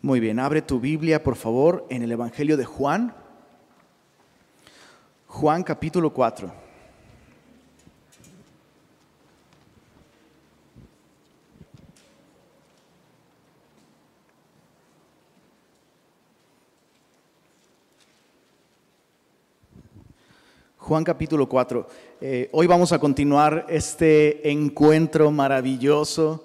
Muy bien, abre tu Biblia, por favor, en el Evangelio de Juan. Juan capítulo 4. Juan capítulo 4. Eh, hoy vamos a continuar este encuentro maravilloso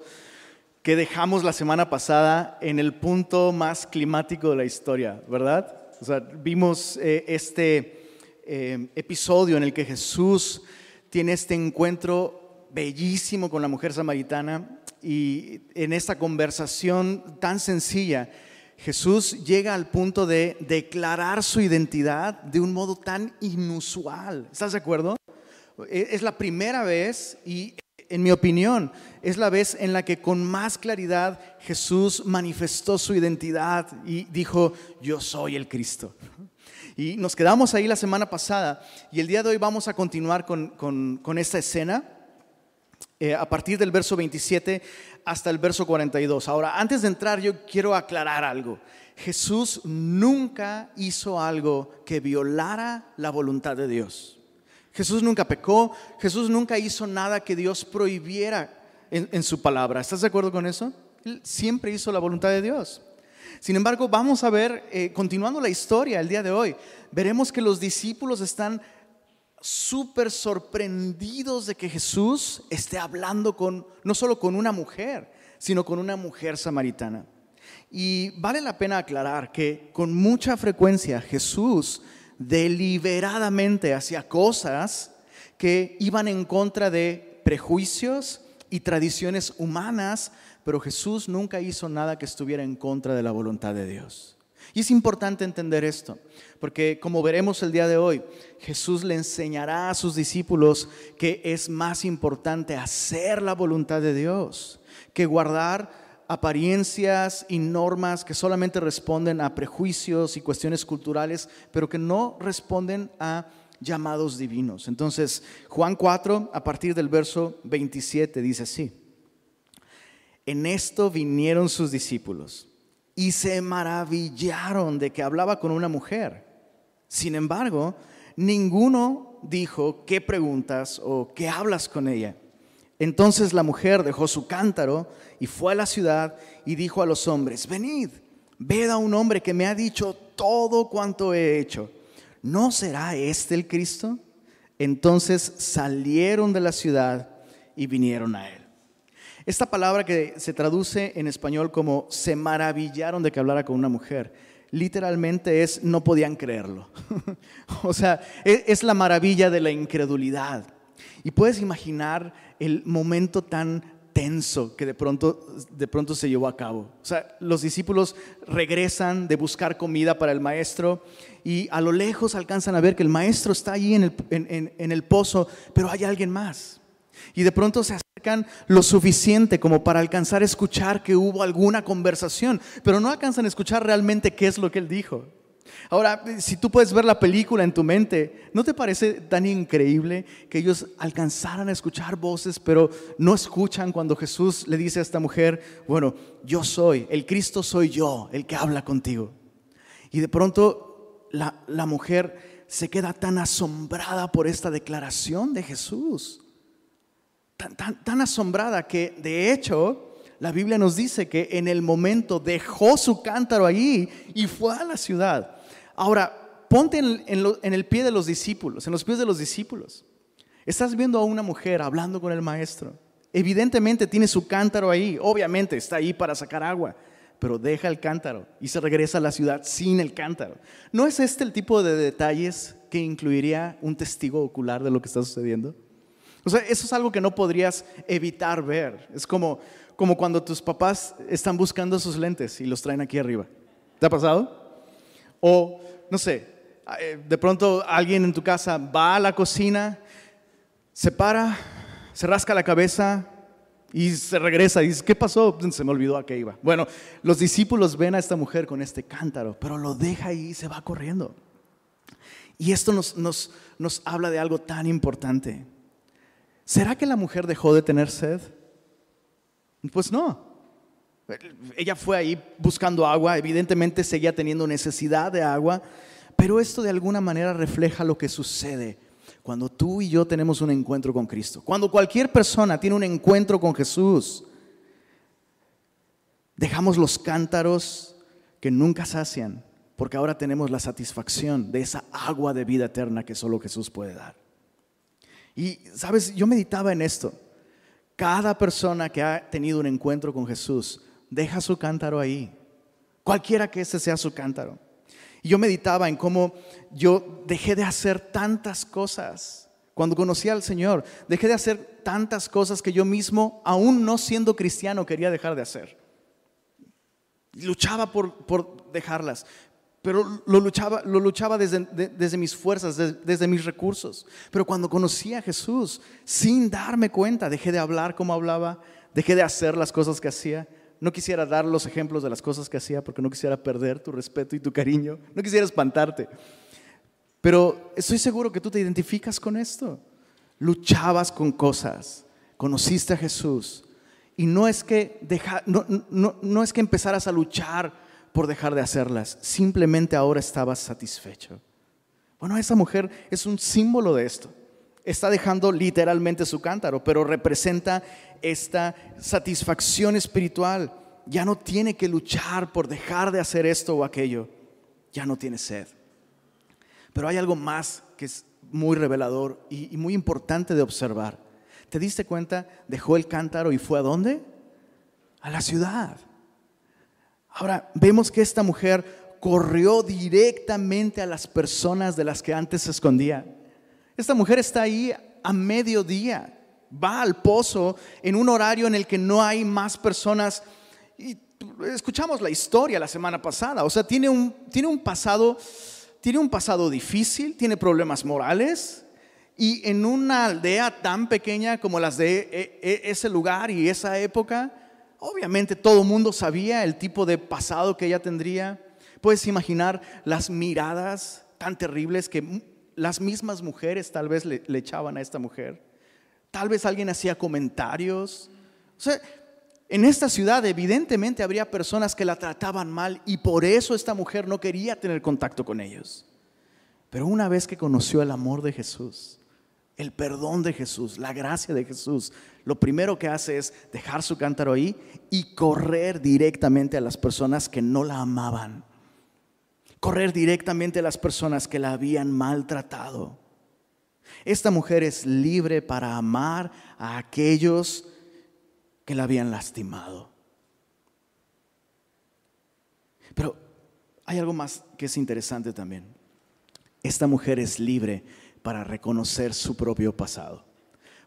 que dejamos la semana pasada en el punto más climático de la historia, ¿verdad? O sea, vimos eh, este eh, episodio en el que Jesús tiene este encuentro bellísimo con la mujer samaritana y en esta conversación tan sencilla, Jesús llega al punto de declarar su identidad de un modo tan inusual. ¿Estás de acuerdo? E, es la primera vez y en mi opinión, es la vez en la que con más claridad Jesús manifestó su identidad y dijo, yo soy el Cristo. Y nos quedamos ahí la semana pasada y el día de hoy vamos a continuar con, esta escena eh, a partir del verso 27 hasta el verso 42. Ahora, antes de entrar, yo quiero aclarar algo. Jesús nunca hizo algo que violara la voluntad de Dios. Jesús nunca pecó, Jesús nunca hizo nada que Dios prohibiera en, su palabra. ¿Estás de acuerdo con eso? Él siempre hizo la voluntad de Dios. Sin embargo, vamos a ver, eh, continuando la historia el día de hoy, veremos que los discípulos están súper sorprendidos de que Jesús esté hablando con, no solo con una mujer, sino con una mujer samaritana. Y vale la pena aclarar que con mucha frecuencia Jesús deliberadamente hacia cosas que iban en contra de prejuicios y tradiciones humanas, pero Jesús nunca hizo nada que estuviera en contra de la voluntad de Dios. Y es importante entender esto, porque como veremos el día de hoy, Jesús le enseñará a sus discípulos que es más importante hacer la voluntad de Dios que guardar apariencias y normas que solamente responden a prejuicios y cuestiones culturales, pero que no responden a llamados divinos. Entonces, Juan 4, a partir del verso 27, dice así. En esto vinieron sus discípulos y se maravillaron de que hablaba con una mujer. Sin embargo, ninguno dijo, ¿qué preguntas o qué hablas con ella? Entonces la mujer dejó su cántaro y fue a la ciudad y dijo a los hombres, venid, ved a un hombre que me ha dicho todo cuanto he hecho. ¿No será este el Cristo? Entonces salieron de la ciudad y vinieron a él. Esta palabra que se traduce en español como se maravillaron de que hablara con una mujer, literalmente es no podían creerlo. o sea, e, es la maravilla de la incredulidad. Y puedes imaginar el momento tan tenso que de pronto, de pronto se llevó a cabo. O sea, los discípulos regresan de buscar comida para el maestro y a lo lejos alcanzan a ver que el maestro está allí en el, en el pozo, pero hay alguien más. Y de pronto se acercan lo suficiente como para alcanzar a escuchar que hubo alguna conversación, pero no alcanzan a escuchar realmente qué es lo que él dijo. Ahora, si tú puedes ver la película en tu mente, ¿no te parece tan increíble que ellos alcanzaran a escuchar voces, pero no escuchan cuando Jesús le dice a esta mujer, bueno, yo soy, el Cristo soy yo, el que habla contigo? Y de pronto la, mujer se queda tan asombrada por esta declaración de Jesús, tan, tan asombrada que de hecho... La Biblia nos dice que en el momento dejó su cántaro allí y fue a la ciudad. Ahora, ponte en, el pie de los discípulos, en los pies de los discípulos. Estás viendo a una mujer hablando con el maestro. Evidentemente tiene su cántaro ahí, obviamente está ahí para sacar agua, pero deja el cántaro y se regresa a la ciudad sin el cántaro. ¿No es este el tipo de detalles que incluiría un testigo ocular de lo que está sucediendo? O sea, eso es algo que no podrías evitar ver. Es como, como cuando tus papás están buscando sus lentes y los traen aquí arriba. ¿Te ha pasado? O, no sé, eh, de pronto alguien en tu casa va a la cocina, se para, se rasca la cabeza y se regresa y dice, ¿qué pasó? Se me olvidó a qué iba. Bueno, los discípulos ven a esta mujer con este cántaro, pero lo deja ahí y se va corriendo. Y esto nos, nos, nos habla de algo tan importante. ¿Será que la mujer dejó de tener sed? Pues no. Ella fue ahí buscando agua, evidentemente seguía teniendo necesidad de agua, pero esto de alguna manera refleja lo que sucede cuando tú y yo tenemos un encuentro con Cristo. Cuando cualquier persona tiene un encuentro con Jesús, dejamos los cántaros que nunca sacian, porque ahora tenemos la satisfacción de esa agua de vida eterna que solo Jesús puede dar. Y, sabes, yo meditaba en esto. Cada persona que ha tenido un encuentro con Jesús deja su cántaro ahí, cualquiera que ese sea su cántaro. Y yo meditaba en cómo yo dejé de hacer tantas cosas. Cuando conocí al Señor, dejé de hacer tantas cosas que yo mismo, aún no siendo cristiano, quería dejar de hacer. Luchaba por, por dejarlas, pero lo luchaba, lo luchaba desde, desde mis fuerzas, desde mis recursos. Pero cuando conocí a Jesús, sin darme cuenta, dejé de hablar como hablaba, dejé de hacer las cosas que hacía, no quisiera dar los ejemplos de las cosas que hacía porque no quisiera perder tu respeto y tu cariño. No quisiera espantarte. Pero estoy seguro que tú te identificas con esto. Luchabas con cosas, conociste a Jesús. Y no es que, no, no es que empezaras a luchar por dejar de hacerlas, simplemente ahora estabas satisfecho. Bueno, esa mujer es un símbolo de esto. Está dejando literalmente su cántaro, pero representa esta satisfacción espiritual. Ya no tiene que luchar por dejar de hacer esto o aquello. Ya no tiene sed. Pero hay algo más que es muy revelador y, muy importante de observar. ¿Te diste cuenta? Dejó el cántaro y fue a dónde? A la ciudad. Ahora, vemos que esta mujer corrió directamente a las personas de las que antes se escondía. Esta mujer está ahí a mediodía va al pozo en un horario en el que no hay más personas. Y escuchamos la historia la semana pasada, o sea, tiene un, tiene un pasado, tiene un pasado difícil, tiene problemas morales, y en una aldea tan pequeña como las de e, e, ese lugar y esa época, obviamente todo el mundo sabía el tipo de pasado que ella tendría. Puedes imaginar las miradas tan terribles que las mismas mujeres tal vez le echaban a esta mujer. Tal vez alguien hacía comentarios. O sea, en esta ciudad evidentemente habría personas que la trataban mal y por eso esta mujer no quería tener contacto con ellos. Pero una vez que conoció el amor de Jesús, el perdón de Jesús, la gracia de Jesús, lo primero que hace es dejar su cántaro ahí y correr directamente a las personas que no la amaban. Correr directamente a las personas que la habían maltratado. Esta mujer es libre para amar a aquellos que la habían lastimado. Pero hay algo más que es interesante también. Esta mujer es libre para reconocer su propio pasado.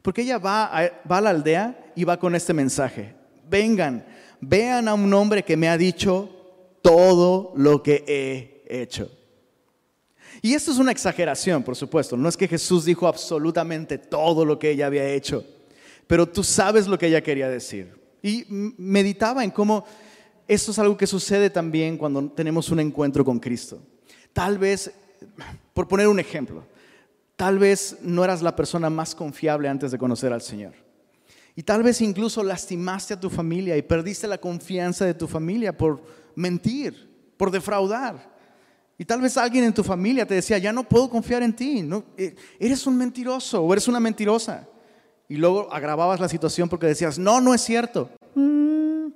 Porque ella va a, va a la aldea y va con este mensaje. Vengan, vean a un hombre que me ha dicho todo lo que he hecho. Y esto es una exageración, por supuesto. No es que Jesús dijo absolutamente todo lo que ella había hecho, pero tú sabes lo que ella quería decir. Y meditaba en cómo esto es algo que sucede también cuando tenemos un encuentro con Cristo. Tal vez, por poner un ejemplo, tal vez no eras la persona más confiable antes de conocer al Señor. Y tal vez incluso lastimaste a tu familia y perdiste la confianza de tu familia por mentir, por defraudar. Y tal vez alguien en tu familia te decía, ya no puedo confiar en ti, no, eh, eres un mentiroso o eres una mentirosa. Y luego agravabas la situación porque decías, no, no es cierto.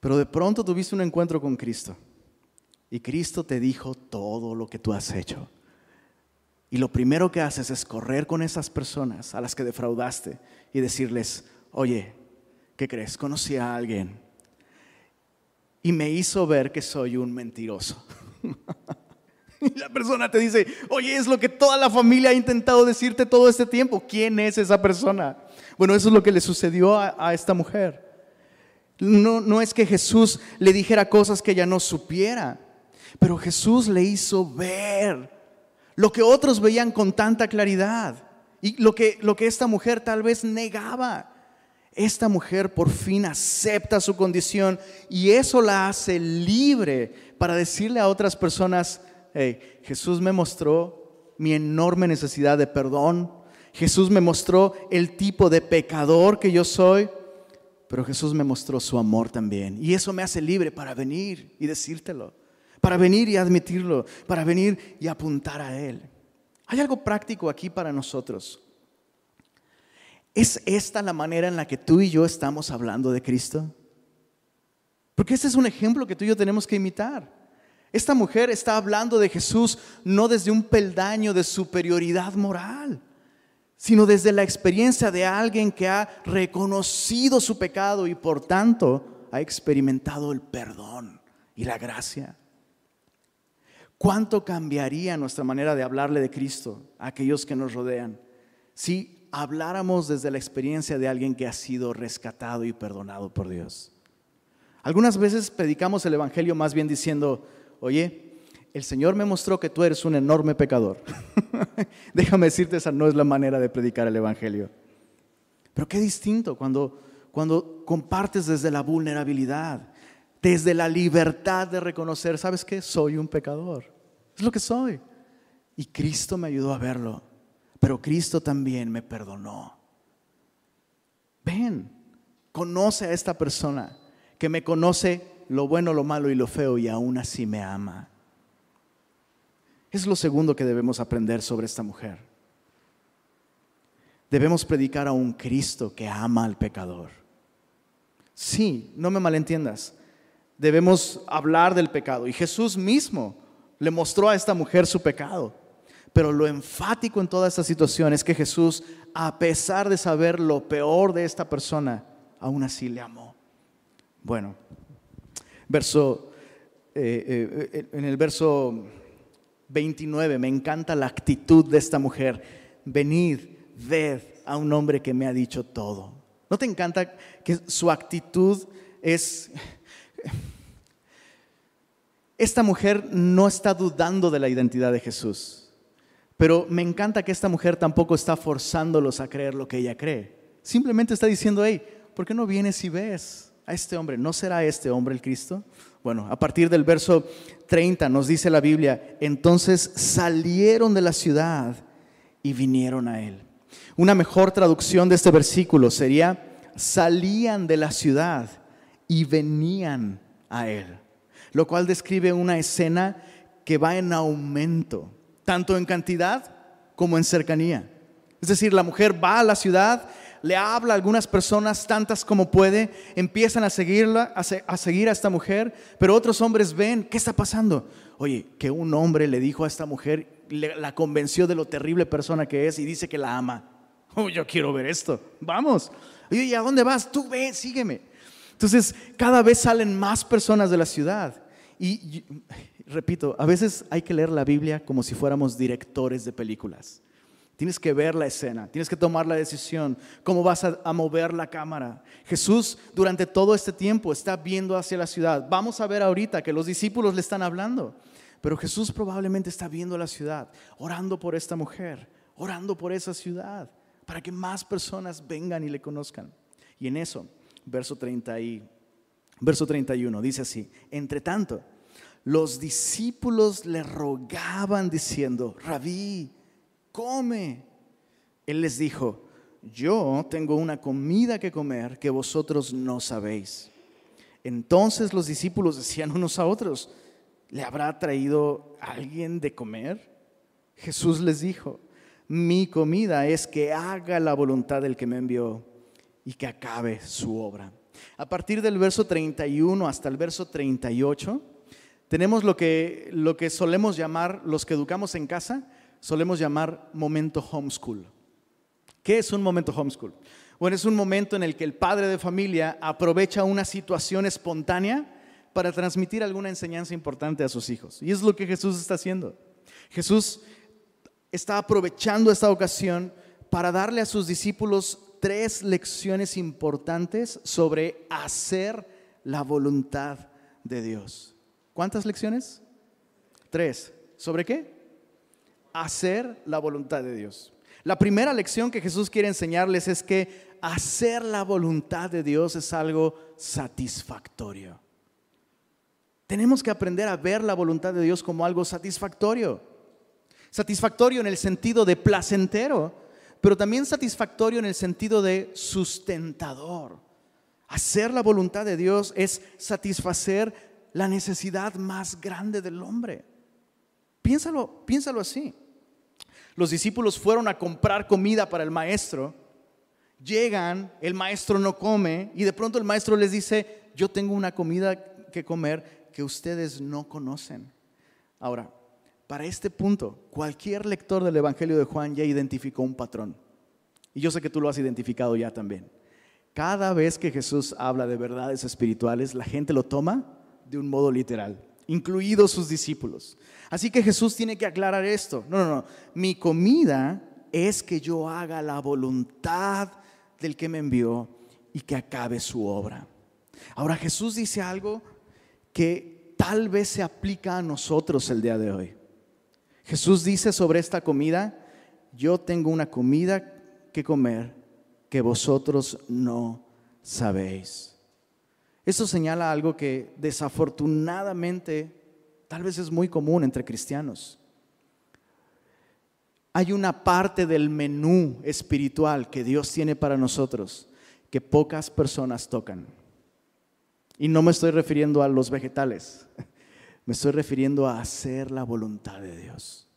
Pero de pronto tuviste un encuentro con Cristo y Cristo te dijo todo lo que tú has hecho. Y lo primero que haces es correr con esas personas a las que defraudaste y decirles, oye, ¿qué crees? Conocí a alguien y me hizo ver que soy un mentiroso. y la persona te dice, oye, es lo que toda la familia ha intentado decirte todo este tiempo. ¿Quién es esa persona? Bueno, eso es lo que le sucedió a, esta mujer. No, no es que Jesús le dijera cosas que ella no supiera, pero Jesús le hizo ver lo que otros veían con tanta claridad y lo que, lo que esta mujer tal vez negaba. Esta mujer por fin acepta su condición y eso la hace libre para decirle a otras personas, hey, Jesús me mostró mi enorme necesidad de perdón, Jesús me mostró el tipo de pecador que yo soy, pero Jesús me mostró su amor también. Y eso me hace libre para venir y decírtelo, para venir y admitirlo, para venir y apuntar a Él. Hay algo práctico aquí para nosotros. ¿Es esta la manera en la que tú y yo estamos hablando de Cristo? Porque este es un ejemplo que tú y yo tenemos que imitar. Esta mujer está hablando de Jesús no desde un peldaño de superioridad moral, sino desde la experiencia de alguien que ha reconocido su pecado y por tanto ha experimentado el perdón y la gracia. ¿Cuánto cambiaría nuestra manera de hablarle de Cristo a aquellos que nos rodean si habláramos desde la experiencia de alguien que ha sido rescatado y perdonado por Dios? Algunas veces predicamos el Evangelio más bien diciendo, oye, el Señor me mostró que tú eres un enorme pecador. Déjame decirte, esa no es la manera de predicar el Evangelio. Pero qué distinto cuando, cuando compartes desde la vulnerabilidad, desde la libertad de reconocer, ¿sabes qué? Soy un pecador. Es lo que soy. Y Cristo me ayudó a verlo, pero Cristo también me perdonó. Ven, conoce a esta persona que me conoce lo bueno, lo malo y lo feo y aún así me ama. Es lo segundo que debemos aprender sobre esta mujer. Debemos predicar a un Cristo que ama al pecador. Sí, no me malentiendas. Debemos hablar del pecado. Y Jesús mismo le mostró a esta mujer su pecado. Pero lo enfático en toda esta situación es que Jesús, a pesar de saber lo peor de esta persona, aún así le amó. Bueno, verso, eh, eh, en el verso 29 me encanta la actitud de esta mujer. Venid, ved a un hombre que me ha dicho todo. ¿No te encanta que su actitud es... Esta mujer no está dudando de la identidad de Jesús, pero me encanta que esta mujer tampoco está forzándolos a creer lo que ella cree. Simplemente está diciendo, hey, ¿por qué no vienes y ves a este hombre? ¿No será este hombre el Cristo? Bueno, a partir del verso 30 nos dice la Biblia, entonces salieron de la ciudad y vinieron a él. Una mejor traducción de este versículo sería, salían de la ciudad y venían a él, lo cual describe una escena que va en aumento, tanto en cantidad como en cercanía. Es decir, la mujer va a la ciudad, le habla a algunas personas, tantas como puede, empiezan a seguirla, a, seguir a esta mujer, pero otros hombres ven, ¿qué está pasando? Oye, que un hombre le dijo a esta mujer, la convenció de lo terrible persona que es y dice que la ama. Oh, yo quiero ver esto, vamos. Oye, ¿y a dónde vas? Tú ve, sígueme. Entonces, cada vez salen más personas de la ciudad. y repito, a veces hay que leer la Biblia como si fuéramos directores de películas. Tienes que ver la escena, tienes que tomar la decisión, cómo vas a, mover la cámara. Jesús durante todo este tiempo está viendo hacia la ciudad. Vamos a ver ahorita que los discípulos le están hablando, pero Jesús probablemente está viendo la ciudad, orando por esta mujer, orando por esa ciudad, para que más personas vengan y le conozcan. Y en eso, verso, 30 y, verso 31 dice así, entre tanto, los discípulos le rogaban diciendo, rabí, come. Él les dijo, yo tengo una comida que comer que vosotros no sabéis. Entonces los discípulos decían unos a otros, ¿le habrá traído alguien de comer? Jesús les dijo, mi comida es que haga la voluntad del que me envió y que acabe su obra. A partir del verso 31 hasta el verso 38, tenemos lo que, lo que solemos llamar los que educamos en casa, solemos llamar momento homeschool. ¿Qué es un momento homeschool? Bueno, es un momento en el que el padre de familia aprovecha una situación espontánea para transmitir alguna enseñanza importante a sus hijos. Y es lo que Jesús está haciendo. Jesús está aprovechando esta ocasión para darle a sus discípulos tres lecciones importantes sobre hacer la voluntad de Dios. ¿Cuántas lecciones? Tres. ¿Sobre qué? hacer la voluntad de Dios. La primera lección que Jesús quiere enseñarles es que hacer la voluntad de Dios es algo satisfactorio. Tenemos que aprender a ver la voluntad de Dios como algo satisfactorio. Satisfactorio en el sentido de placentero, pero también satisfactorio en el sentido de sustentador. Hacer la voluntad de Dios es satisfacer la necesidad más grande del hombre. Piénsalo, piénsalo así. Los discípulos fueron a comprar comida para el maestro, llegan, el maestro no come y de pronto el maestro les dice, yo tengo una comida que comer que ustedes no conocen. Ahora, para este punto, cualquier lector del Evangelio de Juan ya identificó un patrón. Y yo sé que tú lo has identificado ya también. Cada vez que Jesús habla de verdades espirituales, la gente lo toma de un modo literal, incluidos sus discípulos. Así que Jesús tiene que aclarar esto. No, no, no. Mi comida es que yo haga la voluntad del que me envió y que acabe su obra. Ahora Jesús dice algo que tal vez se aplica a nosotros el día de hoy. Jesús dice sobre esta comida, yo tengo una comida que comer que vosotros no sabéis. Esto señala algo que desafortunadamente tal vez es muy común entre cristianos. Hay una parte del menú espiritual que Dios tiene para nosotros que pocas personas tocan. Y no me estoy refiriendo a los vegetales, me estoy refiriendo a hacer la voluntad de Dios.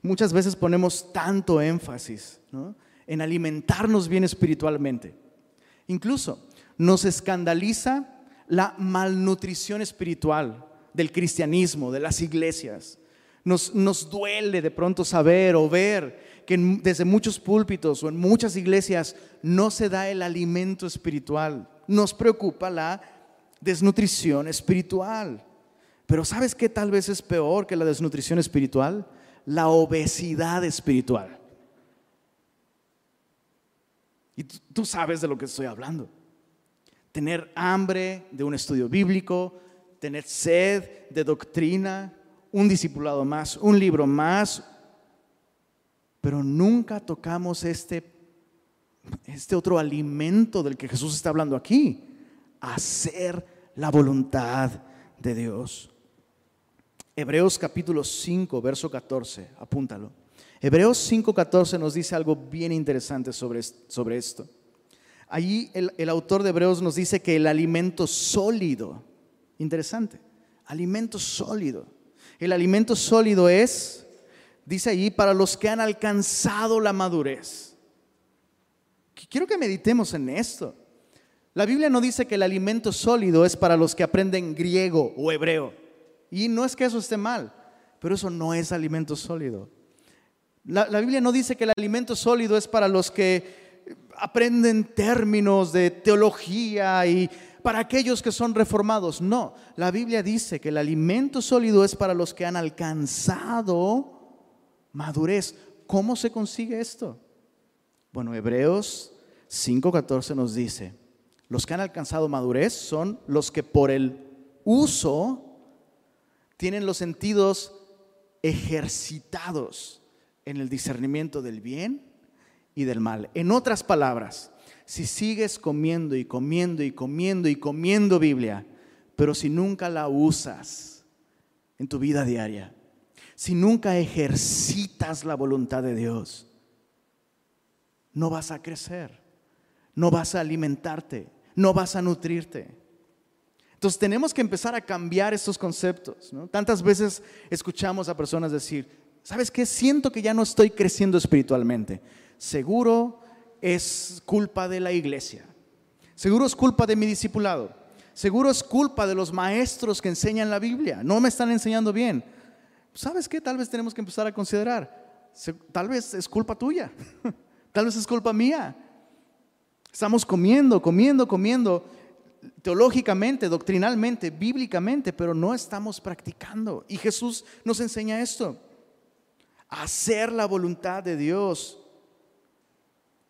Muchas veces ponemos tanto énfasis en alimentarnos bien espiritualmente. Incluso nos escandaliza la malnutrición espiritual del cristianismo, de las iglesias. Nos, nos duele de pronto saber o ver que desde muchos púlpitos o en muchas iglesias no se da el alimento espiritual. Nos preocupa la desnutrición espiritual. Pero ¿sabes qué tal vez es peor que la desnutrición espiritual? La obesidad espiritual. Y tú sabes de lo que estoy hablando. Tener hambre de un estudio bíblico, tener sed de doctrina, un discipulado más, un libro más, pero nunca tocamos este, este otro alimento del que Jesús está hablando aquí, hacer la voluntad de Dios. Hebreos capítulo 5, verso 14, apúntalo. Hebreos 5, 14 nos dice algo bien interesante sobre, sobre esto. Allí el, autor de Hebreos nos dice que el alimento sólido, Interesante. Alimento sólido. El alimento sólido es, dice allí, para los que han alcanzado la madurez. Quiero que meditemos en esto. La Biblia no dice que el alimento sólido es para los que aprenden griego o hebreo. Y no es que eso esté mal, pero eso no es alimento sólido. La Biblia no dice que el alimento sólido es para los que aprenden términos de teología y para aquellos que son reformados. No, la Biblia dice que el alimento sólido es para los que han alcanzado madurez. ¿Cómo se consigue esto? Bueno, Hebreos 5:14 nos dice, los que han alcanzado madurez son los que por el uso tienen los sentidos ejercitados en el discernimiento del bien y del mal. En otras palabras, si sigues comiendo y comiendo y comiendo y comiendo Biblia, pero si nunca la usas en tu vida diaria, si nunca ejercitas la voluntad de Dios, no vas a crecer, no vas a alimentarte, no vas a nutrirte. Entonces tenemos que empezar a cambiar estos conceptos. Tantas veces escuchamos a personas decir, ¿sabes qué? Siento que ya no estoy creciendo espiritualmente. Seguro es culpa de la iglesia. Seguro es culpa de mi discipulado. Seguro es culpa de los maestros que enseñan la Biblia. No me están enseñando bien. ¿Sabes qué? Tal vez tenemos que empezar a considerar. Tal vez es culpa tuya. Tal vez es culpa mía. Estamos comiendo, comiendo, comiendo teológicamente, doctrinalmente, bíblicamente, pero no estamos practicando. Y Jesús nos enseña esto. Hacer la voluntad de Dios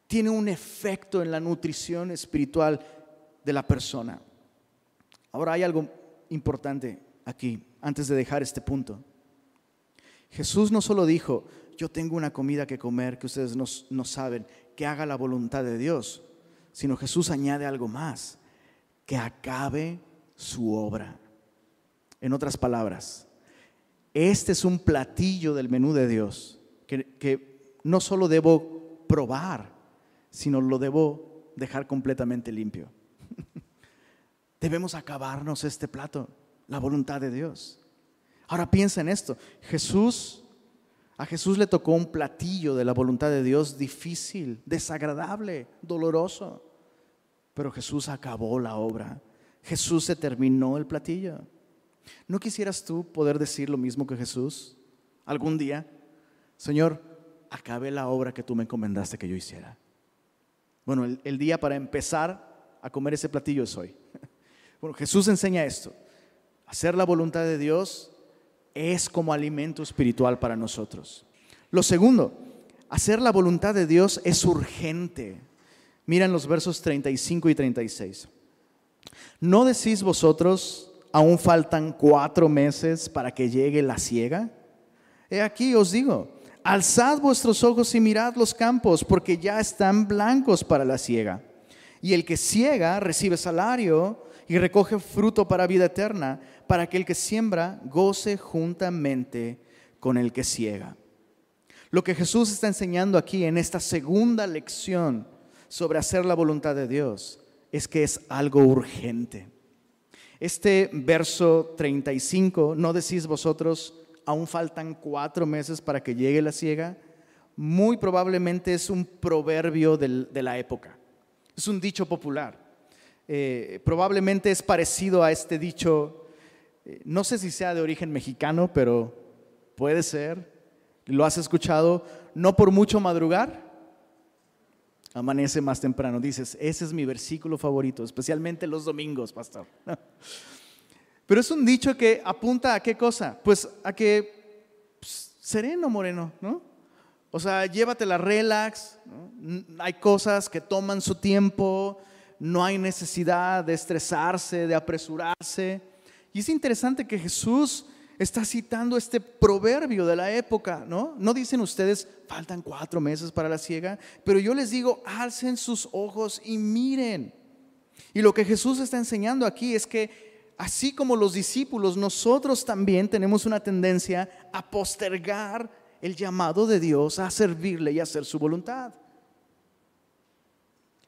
tiene un efecto en la nutrición espiritual de la persona. Ahora hay algo importante aquí, antes de dejar este punto. Jesús no solo dijo, yo tengo una comida que comer que ustedes no, saben, que haga la voluntad de Dios, sino Jesús añade algo más, que acabe su obra. En otras palabras, este es un platillo del menú de Dios que no solo debo probar, sino lo debo dejar completamente limpio. Debemos acabarnos este plato, la voluntad de Dios. Ahora piensa en esto. Jesús, a Jesús le tocó un platillo de la voluntad de Dios difícil, desagradable, doloroso. Pero Jesús acabó la obra. Jesús se terminó el platillo. ¿No quisieras tú poder decir lo mismo que Jesús algún día? Señor, acabé la obra que tú me encomendaste que yo hiciera. Bueno, el, día para empezar a comer ese platillo es hoy. Bueno, Jesús enseña esto. Hacer la voluntad de Dios es como alimento espiritual para nosotros. Lo segundo, hacer la voluntad de Dios es urgente. Miren los versos 35 y 36. ¿No decís vosotros, aún faltan cuatro meses para que llegue la ciega? He aquí os digo, alzad vuestros ojos y mirad los campos, porque ya están blancos para la ciega. Y el que ciega recibe salario y recoge fruto para vida eterna, para que el que siembra goce juntamente con el que ciega. Lo que Jesús está enseñando aquí en esta segunda lección sobre hacer la voluntad de Dios es que es algo urgente. Este verso 35, ¿no decís vosotros, aún faltan cuatro meses para que llegue la ciega? Muy probablemente es un proverbio de la época, es un dicho popular. Eh, probablemente es parecido a este dicho, eh, no sé si sea de origen mexicano, pero puede ser, lo has escuchado, no por mucho madrugar, amanece más temprano. Dices, ese es mi versículo favorito, especialmente los domingos, pastor. Pero es un dicho que apunta a qué cosa? Pues a que pues, sereno, moreno, ¿no? O sea, llévatela relax, hay cosas que toman su tiempo, no hay necesidad de estresarse, de apresurarse. Y es interesante que Jesús está citando este proverbio de la época, ¿no? No dicen ustedes, faltan cuatro meses para la ciega, pero yo les digo, alcen sus ojos y miren. Y lo que Jesús está enseñando aquí es que así como los discípulos, nosotros también tenemos una tendencia a postergar el llamado de Dios a servirle y hacer su voluntad.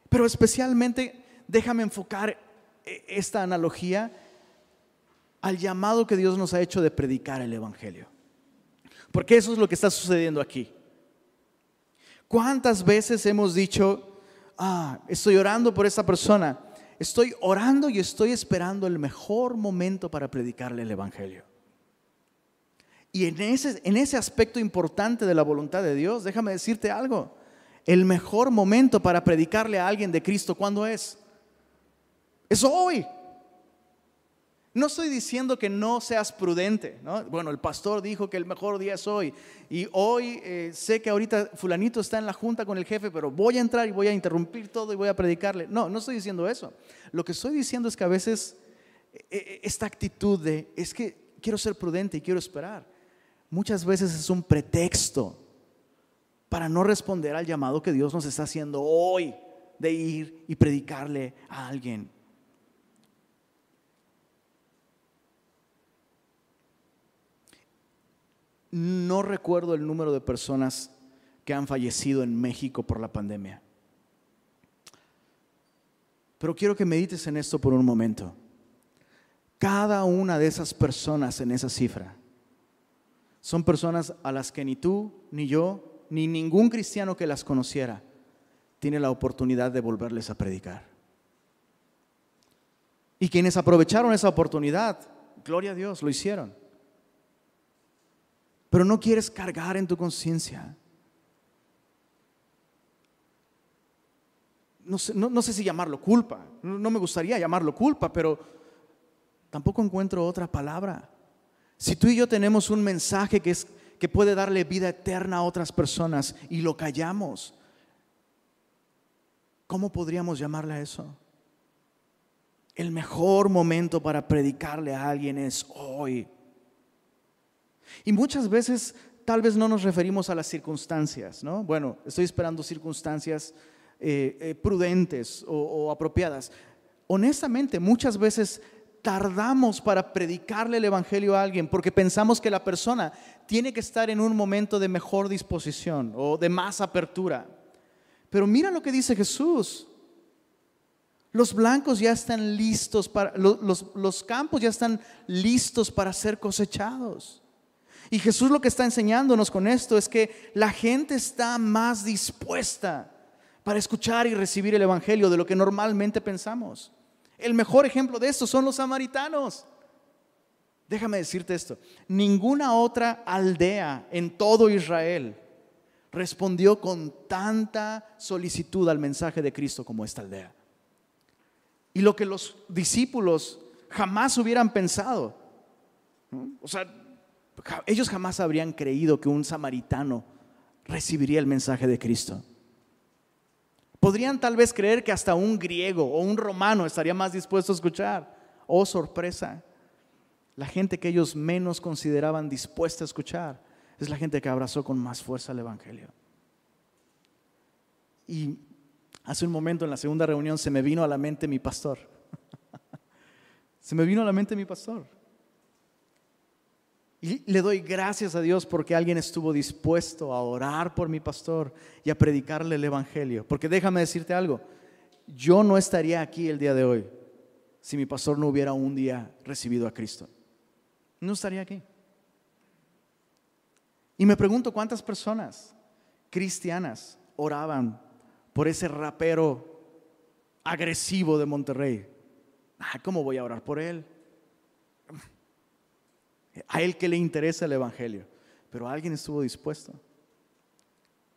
Pero especialmente déjame enfocar e, esta analogía al llamado que Dios nos ha hecho de predicar el Evangelio. Porque eso es lo que está sucediendo aquí. ¿Cuántas veces hemos dicho, ah, estoy orando por esa persona, estoy orando y estoy esperando el mejor momento para predicarle el Evangelio? Y en ese, en ese aspecto importante de la voluntad de Dios, déjame decirte algo, el mejor momento para predicarle a alguien de Cristo, ¿cuándo es? Es hoy. No estoy diciendo que no seas prudente, Bueno, el pastor dijo que el mejor día es hoy y hoy eh, sé que ahorita fulanito está en la junta con el jefe, pero voy a entrar y voy a interrumpir todo y voy a predicarle. No, no estoy diciendo eso. Lo que estoy diciendo es que a veces eh, eh, esta actitud de es que quiero ser prudente y quiero esperar, muchas veces es un pretexto para no responder al llamado que Dios nos está haciendo hoy de ir y predicarle a alguien. No recuerdo el número de personas que han fallecido en México por la pandemia. Pero quiero que medites en esto por un momento. Cada una de esas personas en esa cifra son personas a las que ni tú, ni yo, ni ningún cristiano que las conociera tiene la oportunidad de volverles a predicar. Y quienes aprovecharon esa oportunidad, gloria a Dios, lo hicieron pero no quieres cargar en tu conciencia. No sé, si llamarlo culpa, no, me gustaría llamarlo culpa, pero tampoco encuentro otra palabra. Si tú y yo tenemos un mensaje que, es, que puede darle vida eterna a otras personas y lo callamos, ¿cómo podríamos llamarle a eso? El mejor momento para predicarle a alguien es hoy. Y muchas veces tal vez no nos referimos a las circunstancias, ¿no? Bueno, estoy esperando circunstancias eh, eh, prudentes o, o apropiadas. Honestamente, muchas veces tardamos para predicarle el Evangelio a alguien porque pensamos que la persona tiene que estar en un momento de mejor disposición o de más apertura. Pero mira lo que dice Jesús. Los blancos ya están listos para, los, los, campos ya están listos para ser cosechados. Y Jesús lo que está enseñándonos con esto es que la gente está más dispuesta para escuchar y recibir el Evangelio de lo que normalmente pensamos. El mejor ejemplo de esto son los samaritanos. Déjame decirte esto, ninguna otra aldea en todo Israel respondió con tanta solicitud al mensaje de Cristo como esta aldea. Y lo que los discípulos jamás hubieran pensado, o sea, ellos jamás habrían creído que un samaritano recibiría el mensaje de Cristo. Podrían tal vez creer que hasta un griego o un romano estaría más dispuesto a escuchar. Oh, sorpresa. La gente que ellos menos consideraban dispuesta a escuchar es la gente que abrazó con más fuerza el Evangelio. Y hace un momento en la segunda reunión se me vino a la mente mi pastor. se me vino a la mente mi pastor. Y le doy gracias a Dios porque alguien estuvo dispuesto a orar por mi pastor y a predicarle el Evangelio. Porque déjame decirte algo, yo no estaría aquí el día de hoy si mi pastor no hubiera un día recibido a Cristo. No estaría aquí. Y me pregunto cuántas personas cristianas oraban por ese rapero agresivo de Monterrey. Ah, ¿Cómo voy a orar por él? A él que le interesa el Evangelio, pero alguien estuvo dispuesto.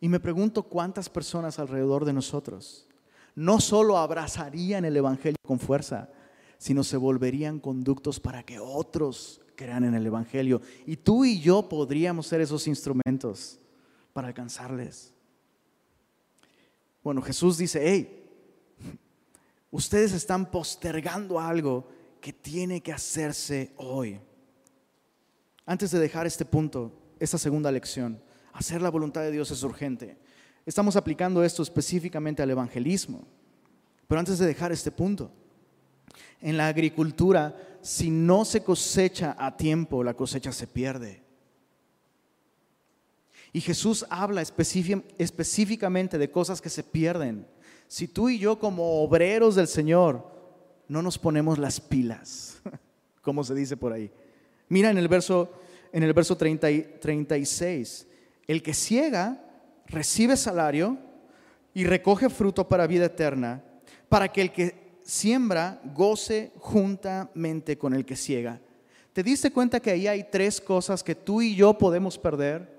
Y me pregunto cuántas personas alrededor de nosotros no solo abrazarían el Evangelio con fuerza, sino se volverían conductos para que otros crean en el Evangelio. Y tú y yo podríamos ser esos instrumentos para alcanzarles. Bueno, Jesús dice, hey, ustedes están postergando algo que tiene que hacerse hoy. Antes de dejar este punto, esta segunda lección, hacer la voluntad de Dios es urgente. Estamos aplicando esto específicamente al evangelismo. Pero antes de dejar este punto, en la agricultura, si no se cosecha a tiempo, la cosecha se pierde. Y Jesús habla específicamente de cosas que se pierden. Si tú y yo como obreros del Señor no nos ponemos las pilas, como se dice por ahí, Mira en el verso, en el verso 36, el que ciega recibe salario y recoge fruto para vida eterna, para que el que siembra goce juntamente con el que ciega. ¿Te diste cuenta que ahí hay tres cosas que tú y yo podemos perder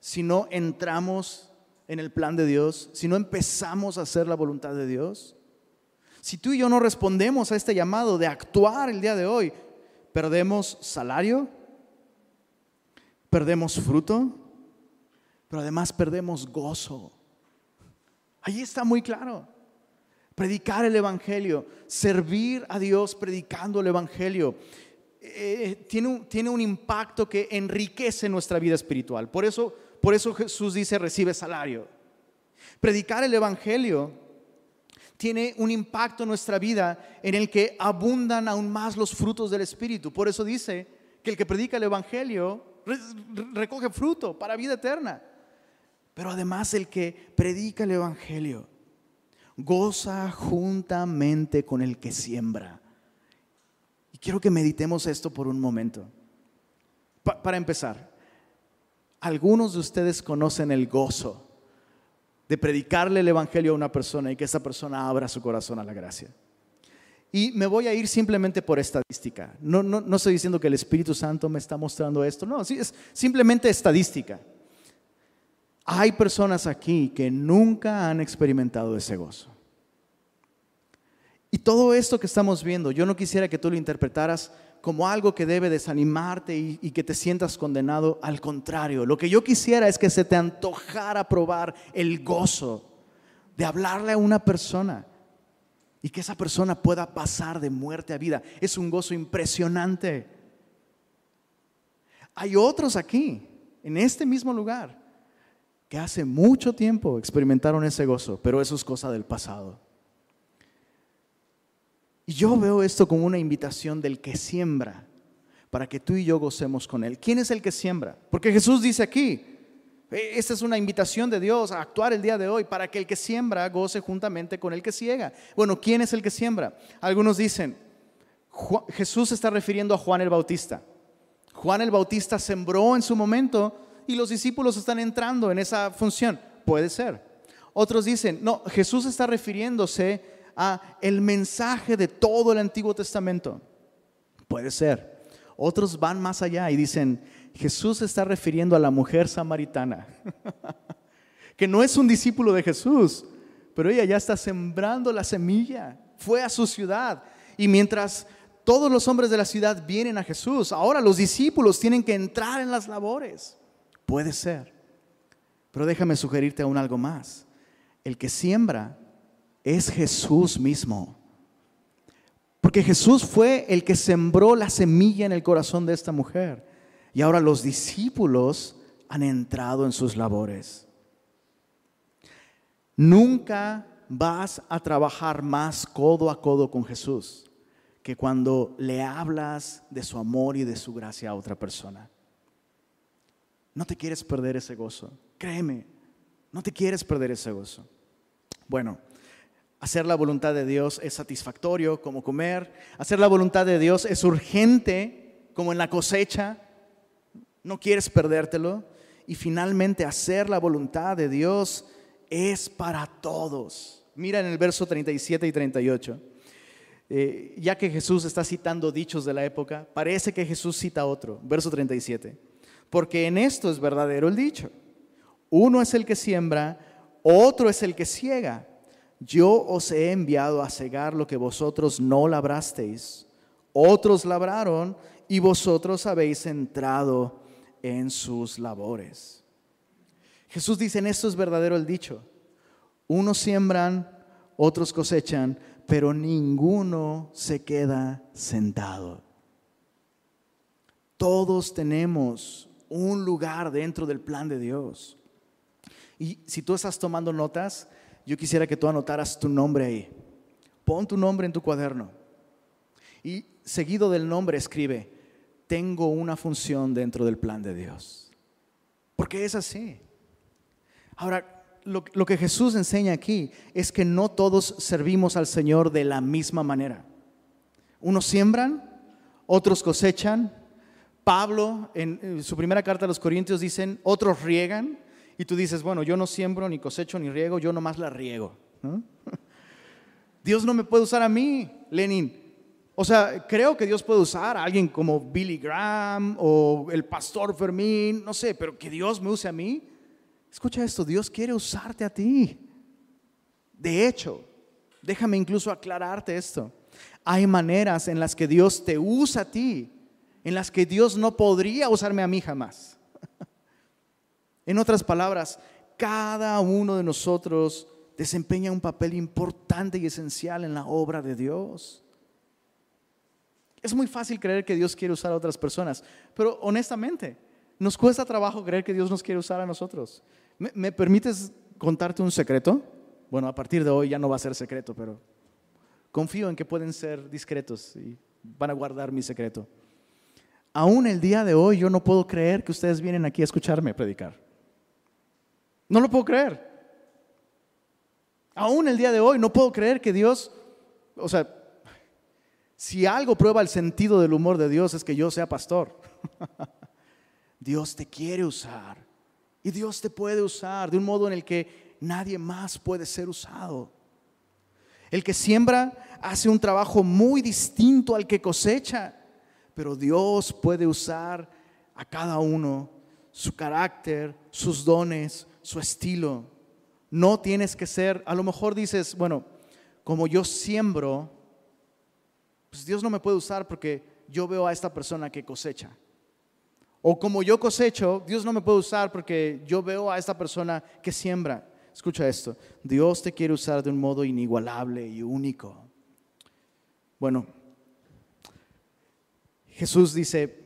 si no entramos en el plan de Dios, si no empezamos a hacer la voluntad de Dios? Si tú y yo no respondemos a este llamado de actuar el día de hoy, perdemos salario, perdemos fruto, pero además perdemos gozo. Allí está muy claro. Predicar el Evangelio, servir a Dios predicando el Evangelio, eh, tiene, un, tiene un impacto que enriquece nuestra vida espiritual. Por eso, por eso Jesús dice, recibe salario. Predicar el Evangelio tiene un impacto en nuestra vida en el que abundan aún más los frutos del Espíritu. Por eso dice que el que predica el Evangelio recoge fruto para vida eterna. Pero además el que predica el Evangelio goza juntamente con el que siembra. Y quiero que meditemos esto por un momento. para empezar, algunos de ustedes conocen el gozo de predicarle el Evangelio a una persona y que esa persona abra su corazón a la gracia. Y me voy a ir simplemente por estadística. No, no, no estoy diciendo que el Espíritu Santo me está mostrando esto, no, es simplemente estadística. Hay personas aquí que nunca han experimentado ese gozo. Y todo esto que estamos viendo, yo no quisiera que tú lo interpretaras como algo que debe desanimarte y, que te sientas condenado. Al contrario, lo que yo quisiera es que se te antojara probar el gozo de hablarle a una persona y que esa persona pueda pasar de muerte a vida. Es un gozo impresionante. Hay otros aquí, en este mismo lugar, que hace mucho tiempo experimentaron ese gozo, pero eso es cosa del pasado. Y yo veo esto como una invitación del que siembra, para que tú y yo gocemos con él. ¿Quién es el que siembra? Porque Jesús dice aquí, E, esta es una invitación de Dios a actuar el día de hoy para que el que siembra goce juntamente con el que ciega. Bueno, ¿quién es el que siembra? Algunos dicen, Jesús está refiriendo a Juan el Bautista. Juan el Bautista sembró en su momento y los discípulos están entrando en esa función. Puede ser. Otros dicen, no, Jesús está refiriéndose a el mensaje de todo el Antiguo Testamento. Puede ser. Otros van más allá y dicen, Jesús está refiriendo a la mujer samaritana, que no es un discípulo de Jesús, pero ella ya está sembrando la semilla, fue a su ciudad y mientras todos los hombres de la ciudad vienen a Jesús, ahora los discípulos tienen que entrar en las labores. Puede ser, pero déjame sugerirte aún algo más. El que siembra es Jesús mismo. Porque Jesús fue el que sembró la semilla en el corazón de esta mujer. Y ahora los discípulos han entrado en sus labores. Nunca vas a trabajar más codo a codo con Jesús que cuando le hablas de su amor y de su gracia a otra persona. No te quieres perder ese gozo, créeme, no te quieres perder ese gozo. Bueno, hacer la voluntad de Dios es satisfactorio como comer, hacer la voluntad de Dios es urgente como en la cosecha, no quieres perdértelo. Y finalmente hacer la voluntad de Dios es para todos. Mira en el verso 37 y 38. Eh, ya que Jesús está citando dichos de la época, parece que Jesús cita otro, verso 37. Porque en esto es verdadero el dicho. Uno es el que siembra, otro es el que ciega. Yo os he enviado a cegar lo que vosotros no labrasteis. Otros labraron y vosotros habéis entrado en sus labores. Jesús dice, en esto es verdadero el dicho. Unos siembran, otros cosechan, pero ninguno se queda sentado. Todos tenemos un lugar dentro del plan de Dios. Y si tú estás tomando notas, yo quisiera que tú anotaras tu nombre ahí. Pon tu nombre en tu cuaderno. Y seguido del nombre escribe, tengo una función dentro del plan de Dios. Porque es así. Ahora, lo, que Jesús enseña aquí es que no todos servimos al Señor de la misma manera. Unos siembran, otros cosechan. Pablo, en, su primera carta a los Corintios, dicen, otros riegan. Y tú dices, bueno, yo no siembro, ni cosecho, ni riego, yo nomás la riego. Dios no me puede usar a mí, Lenin. O sea, creo que Dios puede usar a alguien como Billy Graham o el pastor Fermín, no sé, pero que Dios me use a mí. Escucha esto, Dios quiere usarte a ti. De hecho, déjame incluso aclararte esto. Hay maneras en las que Dios te usa a ti, en las que Dios no podría usarme a mí jamás. En otras palabras, cada uno de nosotros desempeña un papel importante y esencial en la obra de Dios. Es muy fácil creer que Dios quiere usar a otras personas, pero honestamente, nos cuesta trabajo creer que Dios nos quiere usar a nosotros. ¿Me, permites contarte un secreto? Bueno, a partir de hoy ya no va a ser secreto, pero confío en que pueden ser discretos y van a guardar mi secreto. Aún el día de hoy yo no puedo creer que ustedes vienen aquí a escucharme predicar. No lo puedo creer. Aún el día de hoy no puedo creer que Dios, o sea, si algo prueba el sentido del humor de Dios es que yo sea pastor. Dios te quiere usar y Dios te puede usar de un modo en el que nadie más puede ser usado. El que siembra hace un trabajo muy distinto al que cosecha, pero Dios puede usar a cada uno su carácter, sus dones, su estilo. No tienes que ser, a lo mejor dices, bueno, como yo siembro, pues Dios no me puede usar porque yo veo a esta persona que cosecha. O como yo cosecho, Dios no me puede usar porque yo veo a esta persona que siembra. Escucha esto, Dios te quiere usar de un modo inigualable y único. Bueno, Jesús dice,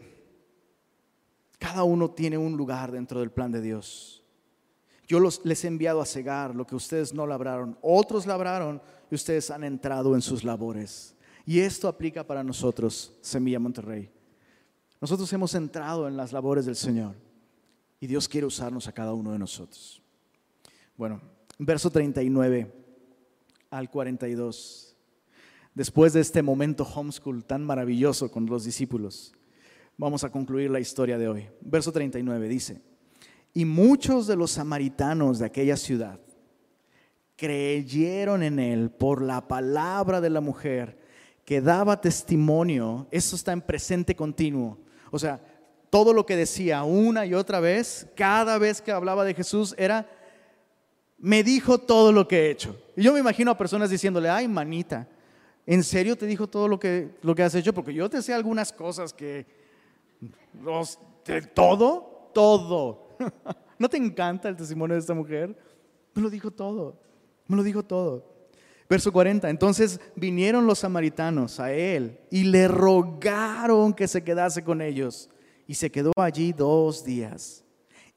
cada uno tiene un lugar dentro del plan de Dios. Yo los, les he enviado a cegar lo que ustedes no labraron, otros labraron y ustedes han entrado en sus labores. Y esto aplica para nosotros, Semilla Monterrey. Nosotros hemos entrado en las labores del Señor. Y Dios quiere usarnos a cada uno de nosotros. Bueno, verso 39 al 42. Después de este momento homeschool tan maravilloso con los discípulos, vamos a concluir la historia de hoy. Verso 39 dice, y muchos de los samaritanos de aquella ciudad creyeron en él por la palabra de la mujer que daba testimonio. Eso está en presente continuo. O sea, todo lo que decía una y otra vez, cada vez que hablaba de Jesús, era, me dijo todo lo que he hecho. Y yo me imagino a personas diciéndole, ay, manita, ¿en serio te dijo todo lo que, lo que has hecho? Porque yo te sé algunas cosas que, los, todo, todo. ¿No te encanta el testimonio de esta mujer? Me lo dijo todo, me lo dijo todo. Verso 40, entonces vinieron los samaritanos a él y le rogaron que se quedase con ellos. Y se quedó allí dos días.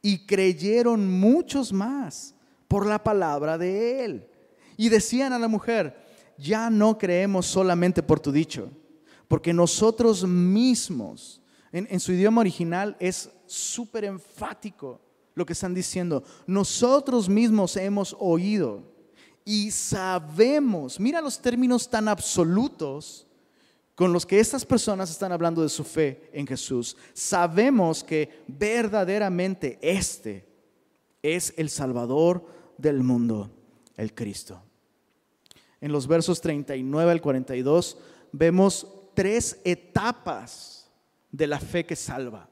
Y creyeron muchos más por la palabra de él. Y decían a la mujer, ya no creemos solamente por tu dicho, porque nosotros mismos, en, en su idioma original es súper enfático lo que están diciendo, nosotros mismos hemos oído y sabemos, mira los términos tan absolutos con los que estas personas están hablando de su fe en Jesús, sabemos que verdaderamente este es el Salvador del mundo, el Cristo. En los versos 39 al 42 vemos tres etapas de la fe que salva.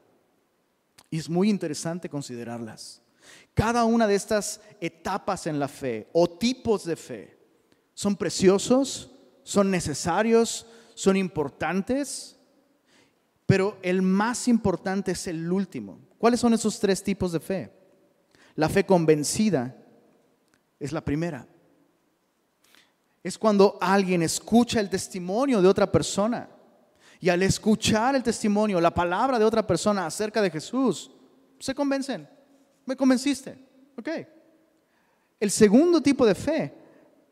Y es muy interesante considerarlas. Cada una de estas etapas en la fe o tipos de fe son preciosos, son necesarios, son importantes, pero el más importante es el último. ¿Cuáles son esos tres tipos de fe? La fe convencida es la primera. Es cuando alguien escucha el testimonio de otra persona y al escuchar el testimonio, la palabra de otra persona acerca de Jesús, se convencen me convenciste. Ok. El segundo tipo de fe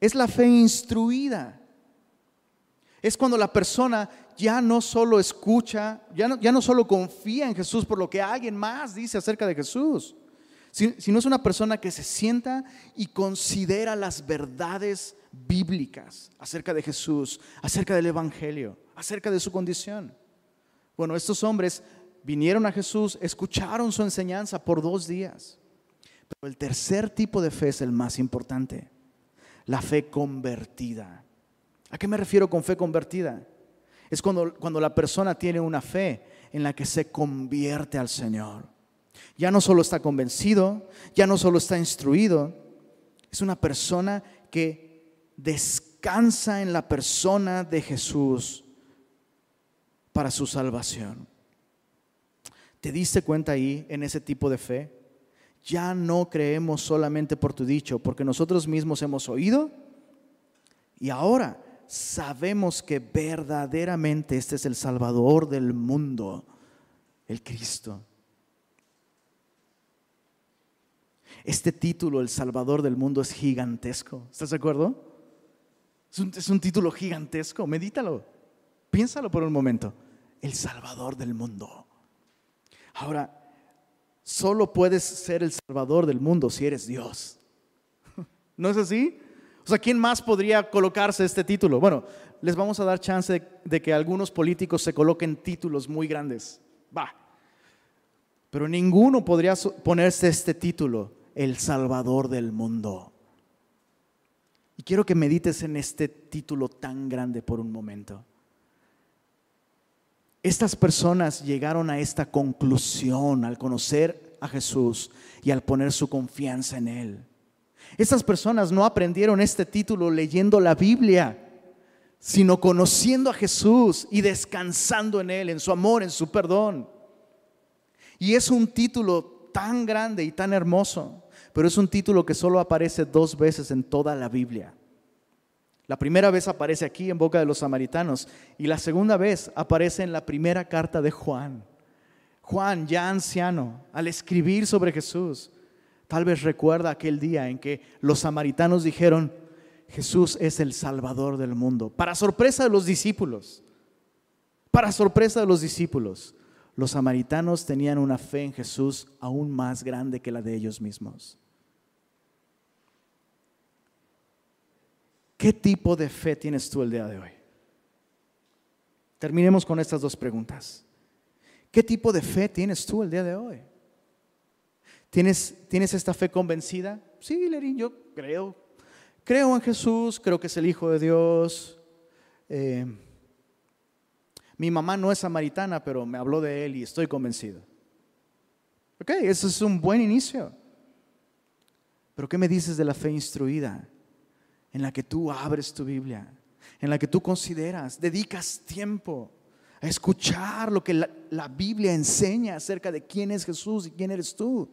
es la fe instruida. Es cuando la persona ya no solo escucha, ya no, ya no solo confía en Jesús por lo que alguien más dice acerca de Jesús, sino es una persona que se sienta y considera las verdades bíblicas acerca de Jesús, acerca del Evangelio, acerca de su condición. Bueno, estos hombres vinieron a Jesús, escucharon su enseñanza por dos días. Pero el tercer tipo de fe es el más importante, la fe convertida. ¿A qué me refiero con fe convertida? Es cuando, cuando la persona tiene una fe en la que se convierte al Señor. Ya no solo está convencido, ya no solo está instruido, es una persona que descansa en la persona de Jesús para su salvación. ¿Te diste cuenta ahí en ese tipo de fe? Ya no creemos solamente por tu dicho, porque nosotros mismos hemos oído y ahora sabemos que verdaderamente este es el Salvador del mundo, el Cristo. Este título, el Salvador del mundo, es gigantesco. ¿Estás de acuerdo? Es un, es un título gigantesco. Medítalo. Piénsalo por un momento. El Salvador del mundo. Ahora, solo puedes ser el salvador del mundo si eres Dios. ¿No es así? O sea, ¿quién más podría colocarse este título? Bueno, les vamos a dar chance de, que algunos políticos se coloquen títulos muy grandes. Va. Pero ninguno podría ponerse este título, el Salvador del mundo. Y quiero que medites en este título tan grande por un momento. Estas personas llegaron a esta conclusión al conocer a Jesús y al poner su confianza en Él. Estas personas no aprendieron este título leyendo la Biblia, sino conociendo a Jesús y descansando en Él, en su amor, en su perdón. Y es un título tan grande y tan hermoso, pero es un título que solo aparece dos veces en toda la Biblia. La primera vez aparece aquí en boca de los samaritanos y la segunda vez aparece en la primera carta de Juan. Juan, ya anciano, al escribir sobre Jesús, tal vez recuerda aquel día en que los samaritanos dijeron, Jesús es el Salvador del mundo. Para sorpresa de los discípulos, para sorpresa de los discípulos, los samaritanos tenían una fe en Jesús aún más grande que la de ellos mismos. ¿Qué tipo de fe tienes tú el día de hoy? Terminemos con estas dos preguntas. ¿Qué tipo de fe tienes tú el día de hoy? ¿Tienes, ¿tienes esta fe convencida? Sí, Lerín, yo creo. Creo en Jesús, creo que es el Hijo de Dios. Eh, mi mamá no es samaritana, pero me habló de él y estoy convencido. Ok, eso es un buen inicio. Pero ¿qué me dices de la fe instruida? En la que tú abres tu Biblia, en la que tú consideras, dedicas tiempo a escuchar lo que la, Biblia enseña acerca de quién es Jesús y quién eres tú.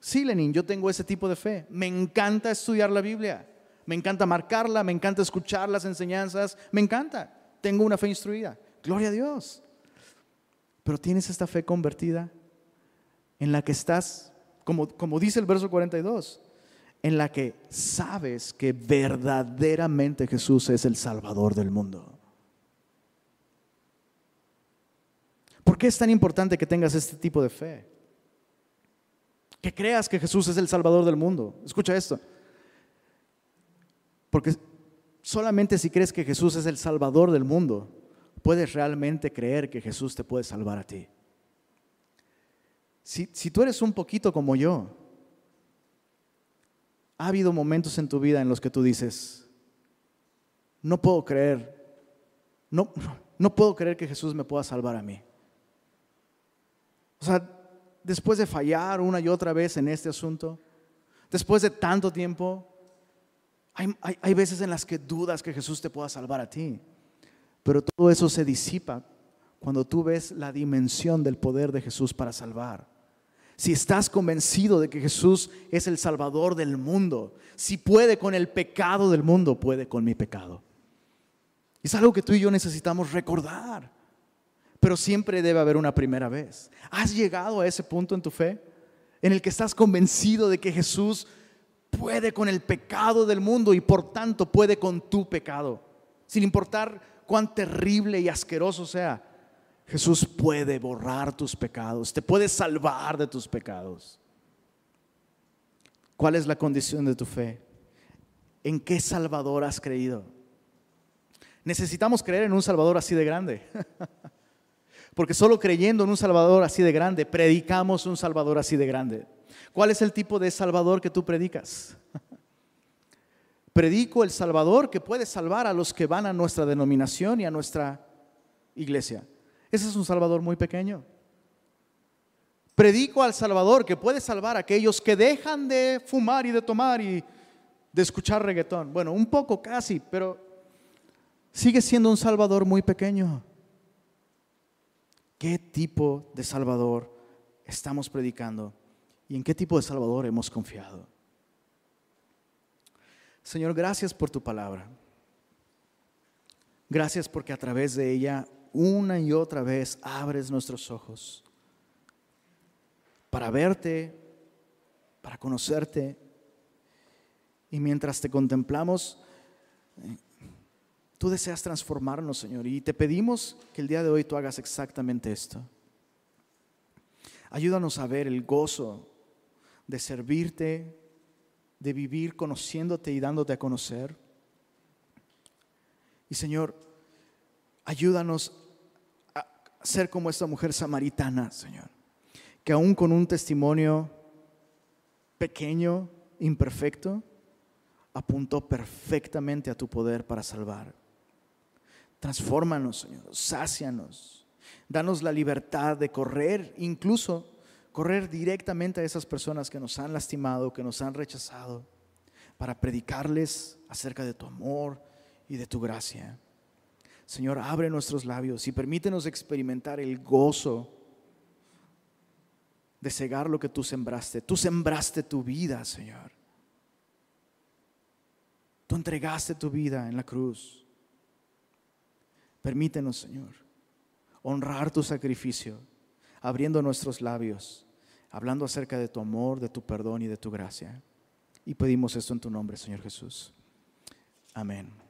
Sí, Lenin, yo tengo ese tipo de fe. Me encanta estudiar la Biblia. Me encanta marcarla, me encanta escuchar las enseñanzas, me encanta tengo una fe instruida. Gloria a Dios. Pero tienes esta fe convertida en la que estás, como, como dice el verso 42, en la que sabes que verdaderamente Jesús es el Salvador del mundo. ¿Por qué es tan importante que tengas este tipo de fe? Que creas que Jesús es el Salvador del mundo. Escucha esto. Porque Solamente si crees que Jesús es el Salvador del mundo, puedes realmente creer que Jesús te puede salvar a ti. Si, tú eres un poquito como yo, ha habido momentos en tu vida en los que tú dices, no puedo creer, no, no puedo creer que Jesús me pueda salvar a mí. O sea, después de fallar una y otra vez en este asunto, después de tanto tiempo, hay, veces en las que dudas que Jesús te pueda salvar a ti, pero todo eso se disipa cuando tú ves la dimensión del poder de Jesús para salvar. Si estás convencido de que Jesús es el Salvador del mundo, si puede con el pecado del mundo, puede con mi pecado. Es algo que tú y yo necesitamos recordar. Pero siempre debe haber una primera vez. ¿Has llegado a ese punto en tu fe en el que estás convencido de que Jesús puede con el pecado del mundo y por tanto puede con tu pecado. Sin importar cuán terrible y asqueroso sea, Jesús puede borrar tus pecados, te puede salvar de tus pecados. ¿Cuál es la condición de tu fe? ¿En qué Salvador has creído? Necesitamos creer en un Salvador así de grande. Porque solo creyendo en un Salvador así de grande, predicamos un Salvador así de grande. ¿Cuál es el tipo de Salvador que tú predicas? Predico el Salvador que puede salvar a los que van a nuestra denominación y a nuestra iglesia. Ese es un Salvador muy pequeño. Predico al Salvador que puede salvar a aquellos que dejan de fumar y de tomar y de escuchar reggaetón. Bueno, un poco casi, pero sigue siendo un Salvador muy pequeño. ¿Qué tipo de Salvador estamos predicando? y en qué tipo de Salvador hemos confiado. Señor, gracias por tu palabra. Gracias porque a través de ella una y otra vez abres nuestros ojos para verte, para conocerte. Y mientras te contemplamos, eh, tú deseas transformarnos, Señor. Y te pedimos que el día de hoy tú hagas exactamente esto. Ayúdanos a ver el gozo de servirte, de vivir conociéndote y dándote a conocer. Y Señor, ayúdanos ser como esta mujer samaritana, Señor, que aún con un testimonio pequeño, imperfecto, apuntó perfectamente a tu poder para salvar. Transfórmanos, Señor, sácianos, danos la libertad de correr incluso correr directamente a esas personas que nos han lastimado, que nos han rechazado, para predicarles acerca de tu amor y de tu gracia. Señor, abre nuestros labios y permítenos experimentar el gozo de cegar lo que tú sembraste. Tú sembraste tu vida, Señor. Tú entregaste tu vida en la cruz. Permítenos, Señor, honrar tu sacrificio, abriendo nuestros labios hablando acerca de tu amor, de tu perdón y de tu gracia. Y pedimos esto en tu nombre, Señor Jesús. Amén.